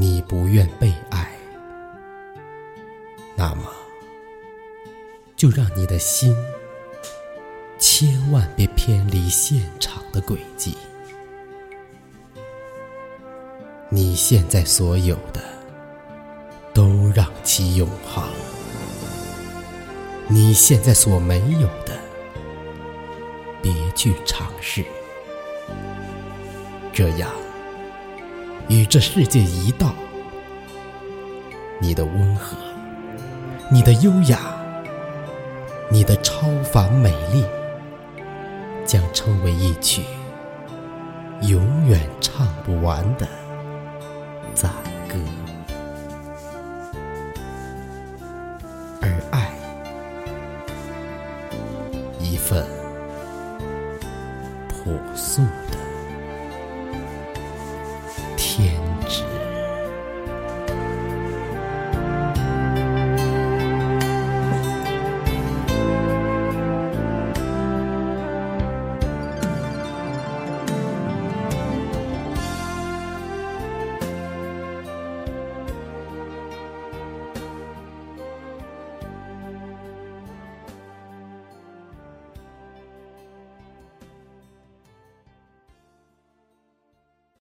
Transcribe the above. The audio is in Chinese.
你不愿被爱，那么就让你的心千万别偏离现场的轨迹。你现在所有的，都让其永恒；你现在所没有的，别去尝试。这样。与这世界一道，你的温和，你的优雅，你的超凡美丽，将成为一曲永远唱不完的赞歌。而爱，一份朴素的。